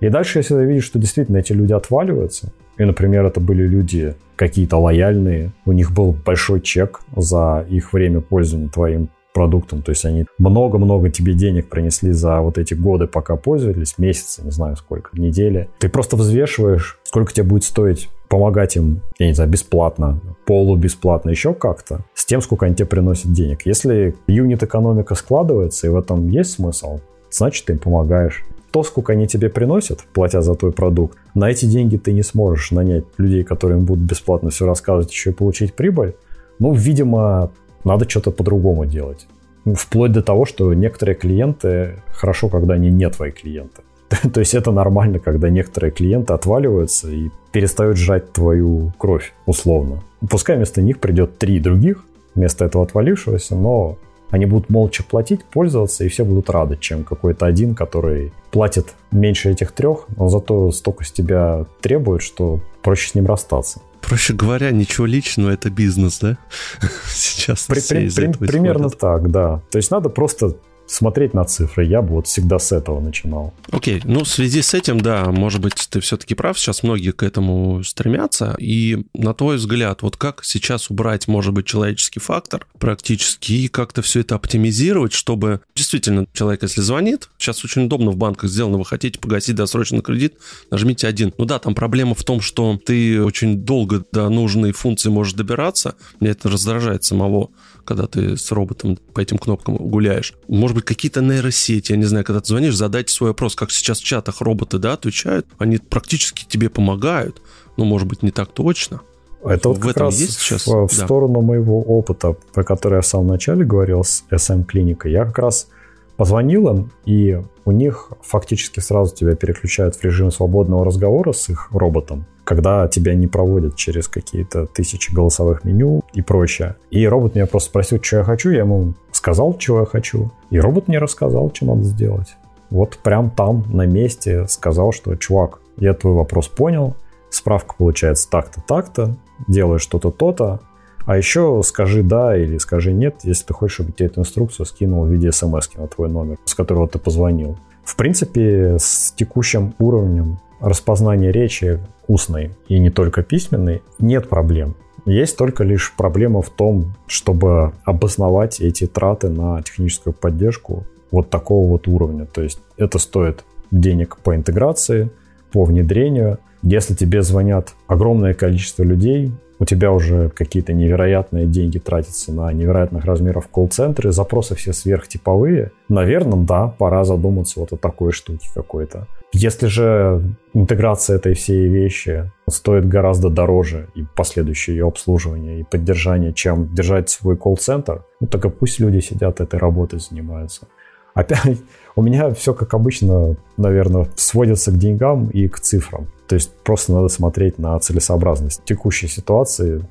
И дальше, если ты видишь, что действительно эти люди отваливаются, и, например, это были люди какие-то лояльные, у них был большой чек за их время пользования твоим продуктом, то есть они много-много тебе денег принесли за вот эти годы, пока пользовались, месяцы, не знаю сколько, недели. Ты просто взвешиваешь, сколько тебе будет стоить помогать им, я не знаю, бесплатно, полубесплатно, еще как-то, с тем, сколько они тебе приносят денег. Если юнит-экономика складывается, и в этом есть смысл, значит, ты им помогаешь. То, сколько они тебе приносят, платя за твой продукт, на эти деньги ты не сможешь нанять людей, которые им будут бесплатно все рассказывать, еще и получить прибыль. Ну, видимо, надо что-то по-другому делать. Вплоть до того, что некоторые клиенты хорошо, когда они не твои клиенты. То есть это нормально, когда некоторые клиенты отваливаются и перестают жать твою кровь, условно. Пускай вместо них придет три других, вместо этого отвалившегося, но они будут молча платить, пользоваться, и все будут рады, чем какой-то один, который платит меньше этих трех, но зато столько с тебя требует, что проще с ним расстаться. Проще говоря, ничего личного, это бизнес, да? Сейчас при, при, при, Примерно так, да. То есть надо просто смотреть на цифры. Я бы вот всегда с этого начинал. Окей, okay. ну в связи с этим, да, может быть, ты все-таки прав, сейчас многие к этому стремятся. И на твой взгляд, вот как сейчас убрать, может быть, человеческий фактор практически и как-то все это оптимизировать, чтобы действительно человек, если звонит, сейчас очень удобно в банках сделано, вы хотите погасить досрочный кредит, нажмите один. Ну да, там проблема в том, что ты очень долго до нужной функции можешь добираться, мне это раздражает самого когда ты с роботом по этим кнопкам гуляешь. Может быть, какие-то нейросети, я не знаю, когда ты звонишь, задать свой вопрос, как сейчас в чатах роботы, да, отвечают, они практически тебе помогают, но, может быть, не так точно. Это вот в как раз есть сейчас? в, в да. сторону моего опыта, про который я в самом начале говорил с SM-клиникой. Я как раз позвонил им, и у них фактически сразу тебя переключают в режим свободного разговора с их роботом когда тебя не проводят через какие-то тысячи голосовых меню и прочее. И робот меня просто спросил, что я хочу, я ему сказал, чего я хочу. И робот мне рассказал, что надо сделать. Вот прям там, на месте, сказал, что, чувак, я твой вопрос понял, справка получается так-то, так-то, делаешь что-то, то-то, а еще скажи да или скажи нет, если ты хочешь, чтобы тебе эту инструкцию скинул в виде смс на твой номер, с которого ты позвонил. В принципе, с текущим уровнем распознания речи устной и не только письменной, нет проблем. Есть только лишь проблема в том, чтобы обосновать эти траты на техническую поддержку вот такого вот уровня. То есть это стоит денег по интеграции, по внедрению. Если тебе звонят огромное количество людей, у тебя уже какие-то невероятные деньги тратятся на невероятных размеров колл-центры, запросы все сверхтиповые, наверное, да, пора задуматься вот о такой штуке какой-то. Если же интеграция этой всей вещи стоит гораздо дороже и последующее ее обслуживание и поддержание, чем держать свой колл-центр, ну так и пусть люди сидят этой работой занимаются. Опять, у меня все как обычно, наверное, сводится к деньгам и к цифрам. То есть просто надо смотреть на целесообразность текущей ситуации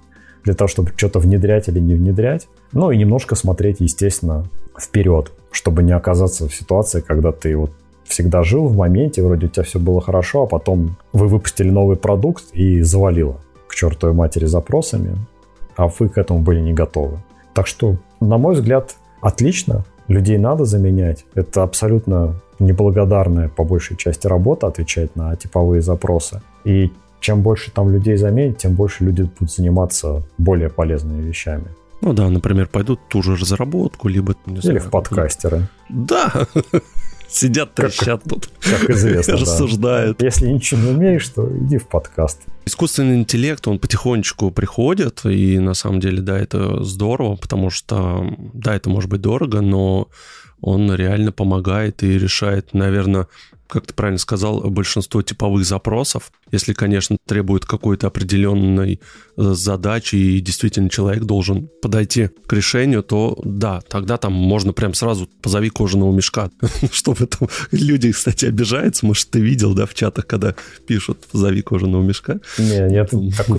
для того, чтобы что-то внедрять или не внедрять. Ну и немножко смотреть, естественно, вперед, чтобы не оказаться в ситуации, когда ты вот всегда жил в моменте, вроде у тебя все было хорошо, а потом вы выпустили новый продукт и завалило к чертовой матери запросами, а вы к этому были не готовы. Так что, на мой взгляд, отлично. Людей надо заменять. Это абсолютно неблагодарная по большей части работа отвечать на типовые запросы. И чем больше там людей заменить, тем больше люди будут заниматься более полезными вещами. Ну да, например, пойдут ту же разработку, либо... Не Или знаю, в подкастеры. Да, сидят, трещат тут. Как известно, Рассуждают. Если ничего не умеешь, то иди в подкаст. Искусственный интеллект, он потихонечку приходит, и на самом деле, да, это здорово, потому что, да, это может быть дорого, но он реально помогает и решает, наверное, как ты правильно сказал, большинство типовых запросов. Если, конечно, требует какой-то определенной э, задачи и действительно человек должен подойти к решению, то да, тогда там можно прям сразу позови кожаного мешка, чтобы там люди, кстати, обижаются. Может, ты видел, да, в чатах, когда пишут позови кожаного мешка? Не, я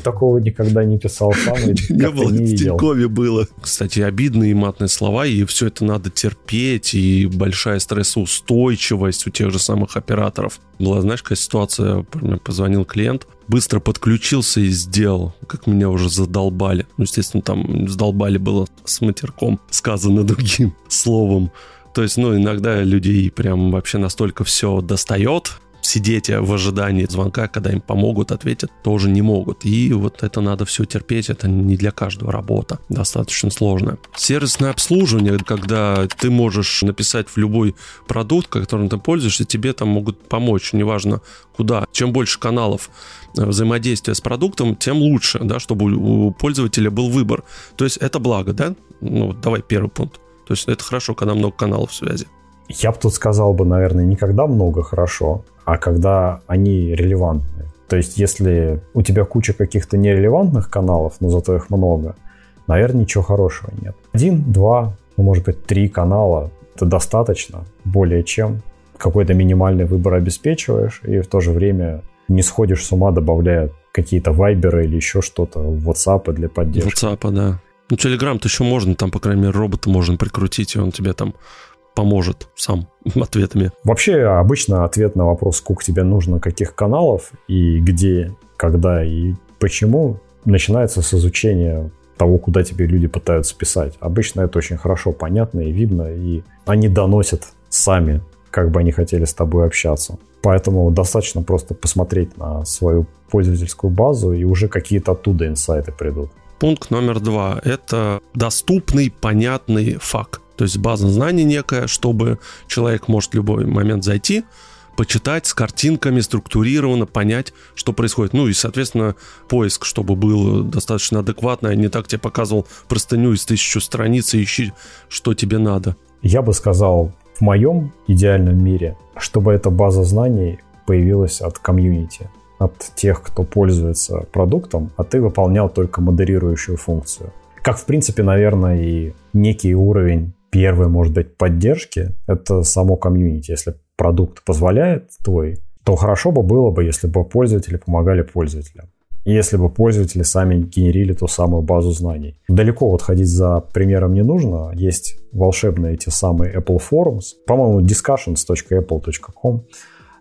такого никогда не писал сам. Не было, в Тинькове было. Кстати, обидные матные слова, и все это надо терпеть, и большая стрессоустойчивость у тех же самых операторов. Была, знаешь, какая ситуация, мне позвонил клиент, быстро подключился и сделал, как меня уже задолбали. Ну, естественно, там задолбали было с матерком, сказано другим словом. То есть, ну, иногда людей прям вообще настолько все достает, сидеть в ожидании звонка, когда им помогут, ответят, тоже не могут. И вот это надо все терпеть, это не для каждого работа, достаточно сложная. Сервисное обслуживание, когда ты можешь написать в любой продукт, которым ты пользуешься, тебе там могут помочь, неважно куда. Чем больше каналов э, взаимодействия с продуктом, тем лучше, да, чтобы у пользователя был выбор. То есть это благо, да? Ну, давай первый пункт. То есть это хорошо, когда много каналов связи. Я бы тут сказал бы, наверное, никогда много хорошо, а когда они релевантны. То есть, если у тебя куча каких-то нерелевантных каналов, но зато их много, наверное, ничего хорошего нет. Один, два, ну, может быть, три канала – это достаточно, более чем. Какой-то минимальный выбор обеспечиваешь, и в то же время не сходишь с ума, добавляя какие-то вайберы или еще что-то в WhatsApp для поддержки. WhatsApp, да. Ну, Telegram-то еще можно, там, по крайней мере, робота можно прикрутить, и он тебе там поможет сам ответами. Вообще, обычно ответ на вопрос, сколько тебе нужно каких каналов и где, когда и почему, начинается с изучения того, куда тебе люди пытаются писать. Обычно это очень хорошо понятно и видно, и они доносят сами, как бы они хотели с тобой общаться. Поэтому достаточно просто посмотреть на свою пользовательскую базу, и уже какие-то оттуда инсайты придут. Пункт номер два – это доступный, понятный факт. То есть база знаний некая, чтобы человек может в любой момент зайти, почитать с картинками, структурированно понять, что происходит. Ну и, соответственно, поиск, чтобы был достаточно адекватный, а не так тебе показывал простыню из тысячу страниц и ищи, что тебе надо. Я бы сказал, в моем идеальном мире, чтобы эта база знаний появилась от комьюнити, от тех, кто пользуется продуктом, а ты выполнял только модерирующую функцию. Как, в принципе, наверное, и некий уровень первой, может быть, поддержки — это само комьюнити. Если продукт позволяет твой, то хорошо бы было бы, если бы пользователи помогали пользователям. И если бы пользователи сами генерили ту самую базу знаний. Далеко вот ходить за примером не нужно. Есть волшебные эти самые Apple Forums. По-моему, discussions.apple.com.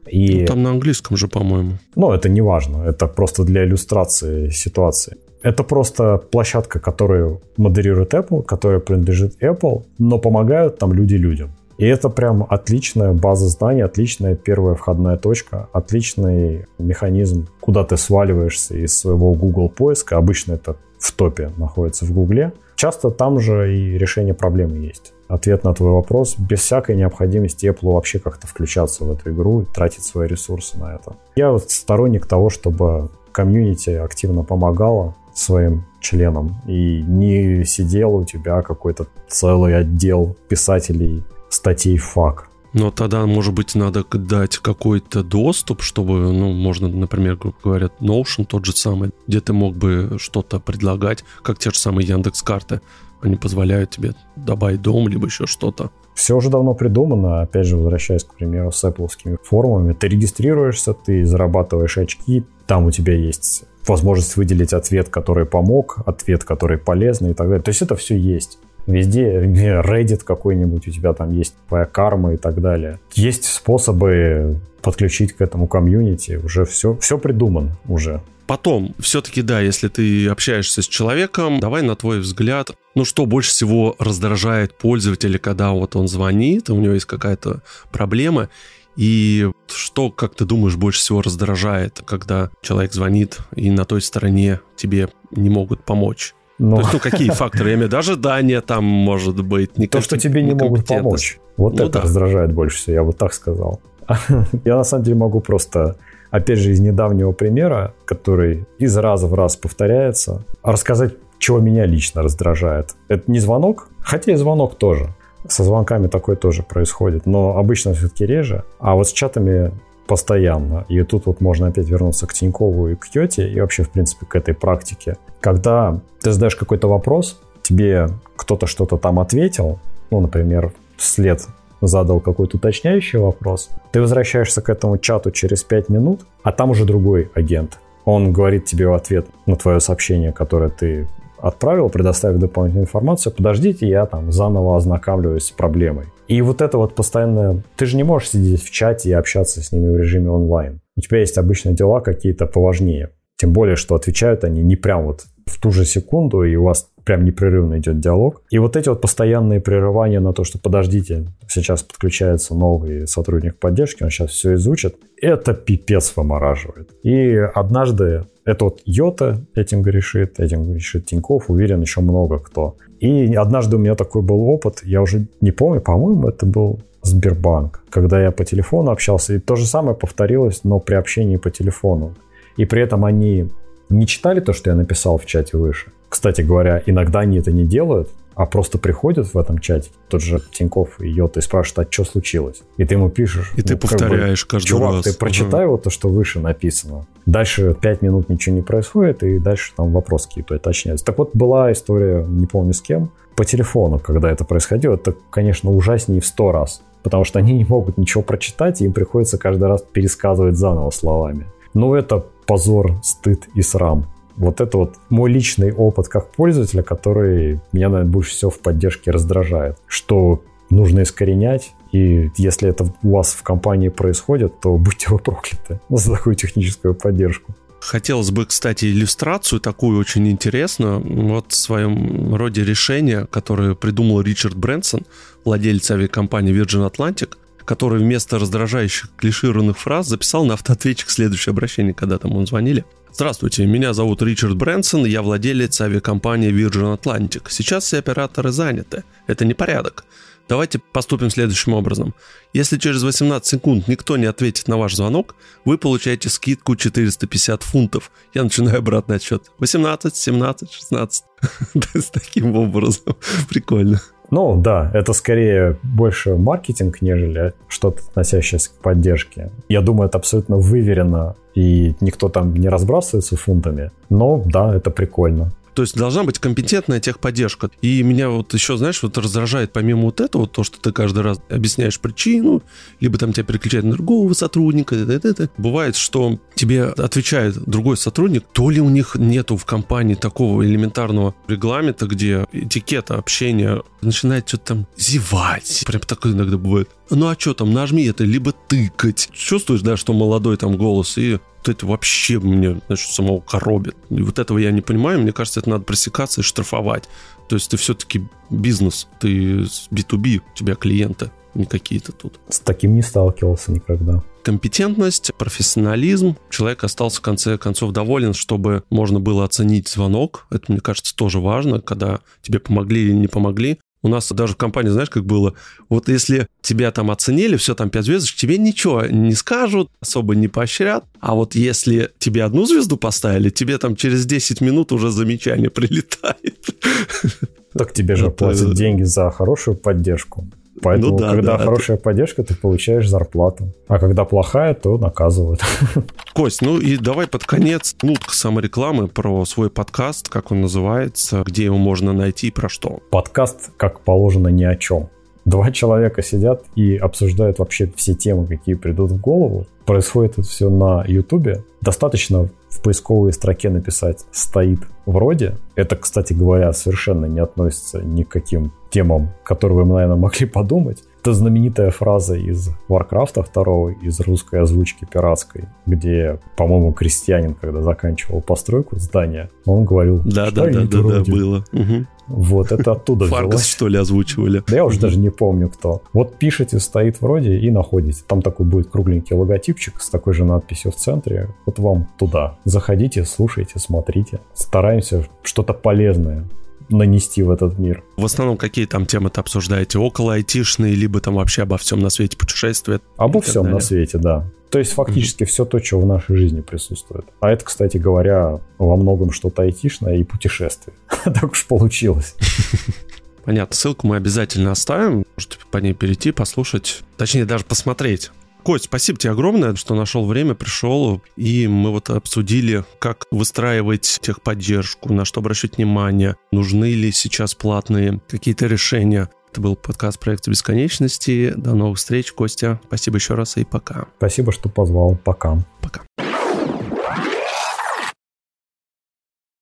И... Ну, там на английском же, по-моему. Ну, это не важно. Это просто для иллюстрации ситуации. Это просто площадка, которую модерирует Apple, которая принадлежит Apple, но помогают там люди людям. И это прям отличная база знаний, отличная первая входная точка, отличный механизм, куда ты сваливаешься из своего Google поиска. Обычно это в топе находится в Гугле. Часто там же и решение проблемы есть. Ответ на твой вопрос без всякой необходимости Apple вообще как-то включаться в эту игру и тратить свои ресурсы на это. Я вот сторонник того, чтобы комьюнити активно помогало своим членам и не сидел у тебя какой-то целый отдел писателей статей фак. Но тогда, может быть, надо дать какой-то доступ, чтобы, ну, можно, например, грубо говоря, Notion тот же самый, где ты мог бы что-то предлагать, как те же самые Яндекс карты. Они позволяют тебе добавить дом, либо еще что-то. Все уже давно придумано. Опять же, возвращаясь, к примеру, с Apple форумами. Ты регистрируешься, ты зарабатываешь очки, там у тебя есть возможность выделить ответ, который помог, ответ, который полезный и так далее. То есть это все есть. Везде Reddit какой-нибудь, у тебя там есть твоя карма и так далее. Есть способы подключить к этому комьюнити, уже все, все придумано уже. Потом, все-таки, да, если ты общаешься с человеком, давай на твой взгляд, ну что больше всего раздражает пользователя, когда вот он звонит, у него есть какая-то проблема, и что, как ты думаешь, больше всего раздражает, когда человек звонит и на той стороне тебе не могут помочь? Но... То есть, ну, какие факторы? Я имею в виду, ожидание там может быть. Не То, что тебе не могут помочь. Вот ну, это да. раздражает больше всего, я бы так сказал. я на самом деле могу просто, опять же, из недавнего примера, который из раза в раз повторяется, рассказать, чего меня лично раздражает. Это не звонок, хотя и звонок тоже. Со звонками такое тоже происходит, но обычно все-таки реже. А вот с чатами постоянно. И тут вот можно опять вернуться к Тинькову и к Йоте, и вообще, в принципе, к этой практике. Когда ты задаешь какой-то вопрос, тебе кто-то что-то там ответил, ну, например, вслед задал какой-то уточняющий вопрос, ты возвращаешься к этому чату через 5 минут, а там уже другой агент. Он говорит тебе в ответ на твое сообщение, которое ты отправил, предоставив дополнительную информацию, подождите, я там заново ознакомливаюсь с проблемой. И вот это вот постоянно... Ты же не можешь сидеть в чате и общаться с ними в режиме онлайн. У тебя есть обычно дела какие-то поважнее. Тем более, что отвечают они не прям вот в ту же секунду, и у вас прям непрерывно идет диалог. И вот эти вот постоянные прерывания на то, что подождите, сейчас подключается новый сотрудник поддержки, он сейчас все изучит, это пипец вымораживает. И однажды это вот Йота этим грешит, этим грешит Тиньков, уверен, еще много кто. И однажды у меня такой был опыт, я уже не помню, по-моему, это был Сбербанк, когда я по телефону общался, и то же самое повторилось, но при общении по телефону. И при этом они не читали то, что я написал в чате выше. Кстати говоря, иногда они это не делают, а просто приходят в этом чате, тот же Тиньков и Йота, и спрашивают, а что случилось? И ты ему пишешь. И ну, ты повторяешь как бы, каждый Чувак, раз. ты прочитай угу. вот то, что выше написано. Дальше 5 минут ничего не происходит, и дальше там вопросы какие-то уточняются. Так вот, была история, не помню с кем, по телефону, когда это происходило. Это, конечно, ужаснее в сто раз. Потому что они не могут ничего прочитать, и им приходится каждый раз пересказывать заново словами. Ну, это позор, стыд и срам. Вот это вот мой личный опыт как пользователя, который меня, наверное, больше всего в поддержке раздражает. Что нужно искоренять, и если это у вас в компании происходит, то будьте вы прокляты за такую техническую поддержку. Хотелось бы, кстати, иллюстрацию такую очень интересную. Вот в своем роде решение, которое придумал Ричард Брэнсон, владелец авиакомпании Virgin Atlantic, который вместо раздражающих клишированных фраз записал на автоответчик следующее обращение, когда там он звонили. Здравствуйте, меня зовут Ричард Брэнсон, я владелец авиакомпании Virgin Atlantic. Сейчас все операторы заняты. Это непорядок. Давайте поступим следующим образом. Если через 18 секунд никто не ответит на ваш звонок, вы получаете скидку 450 фунтов. Я начинаю обратный отсчет. 18, 17, 16. С таким образом. Прикольно. Ну да, это скорее больше маркетинг, нежели что-то относящееся к поддержке. Я думаю, это абсолютно выверено, и никто там не разбрасывается фунтами. Но да, это прикольно. То есть должна быть компетентная техподдержка. И меня вот еще, знаешь, вот раздражает помимо вот этого, то, что ты каждый раз объясняешь причину, либо там тебя переключают на другого сотрудника. Это, это, это. Бывает, что тебе отвечает другой сотрудник, то ли у них нету в компании такого элементарного регламента, где этикета общения начинает что-то там зевать. Прям такое иногда бывает. Ну а что там, нажми это, либо тыкать. Чувствуешь, да, что молодой там голос, и вот это вообще мне, значит, самого коробит. И вот этого я не понимаю, мне кажется, это надо пресекаться и штрафовать. То есть ты все-таки бизнес, ты B2B, у тебя клиенты. не какие-то тут. С таким не сталкивался никогда. Компетентность, профессионализм. Человек остался в конце концов доволен, чтобы можно было оценить звонок. Это, мне кажется, тоже важно, когда тебе помогли или не помогли. У нас даже в компании, знаешь, как было, вот если тебя там оценили, все там 5 звездочек, тебе ничего не скажут, особо не поощрят. А вот если тебе одну звезду поставили, тебе там через 10 минут уже замечание прилетает. Так тебе же платят деньги за хорошую поддержку. Поэтому, ну, да, когда да, хорошая ты... поддержка, ты получаешь зарплату. А когда плохая, то наказывают. Кость, ну и давай под конец минутка саморекламы про свой подкаст, как он называется, где его можно найти и про что. Подкаст, как положено, ни о чем. Два человека сидят и обсуждают вообще все темы, какие придут в голову. Происходит это все на Ютубе. Достаточно в поисковой строке написать «стоит вроде». Это, кстати говоря, совершенно не относится ни к каким темам, которые вы, наверное, могли подумать. Это знаменитая фраза из Варкрафта 2, из русской озвучки пиратской, где, по-моему, крестьянин, когда заканчивал постройку здания, он говорил, да, да, да, да, да, было. Угу. Вот, это оттуда Фаргас, что ли, озвучивали? Да я уже даже не помню, кто. Вот пишете, стоит вроде и находите. Там такой будет кругленький логотипчик с такой же надписью в центре. Вот вам туда. Заходите, слушайте, смотрите. Стараемся что-то полезное нанести в этот мир. В основном какие там темы-то обсуждаете? Около айтишные, либо там вообще обо всем на свете путешествия? Обо всем далее. на свете, да. То есть фактически mm-hmm. все то, что в нашей жизни присутствует. А это, кстати говоря, во многом что-то айтишное и путешествие. так уж получилось. Понятно, ссылку мы обязательно оставим. Можете по ней перейти, послушать, точнее даже посмотреть Кость, спасибо тебе огромное, что нашел время, пришел, и мы вот обсудили, как выстраивать техподдержку, на что обращать внимание, нужны ли сейчас платные какие-то решения. Это был подкаст проекта бесконечности. До новых встреч, Костя. Спасибо еще раз и пока. Спасибо, что позвал. Пока. Пока.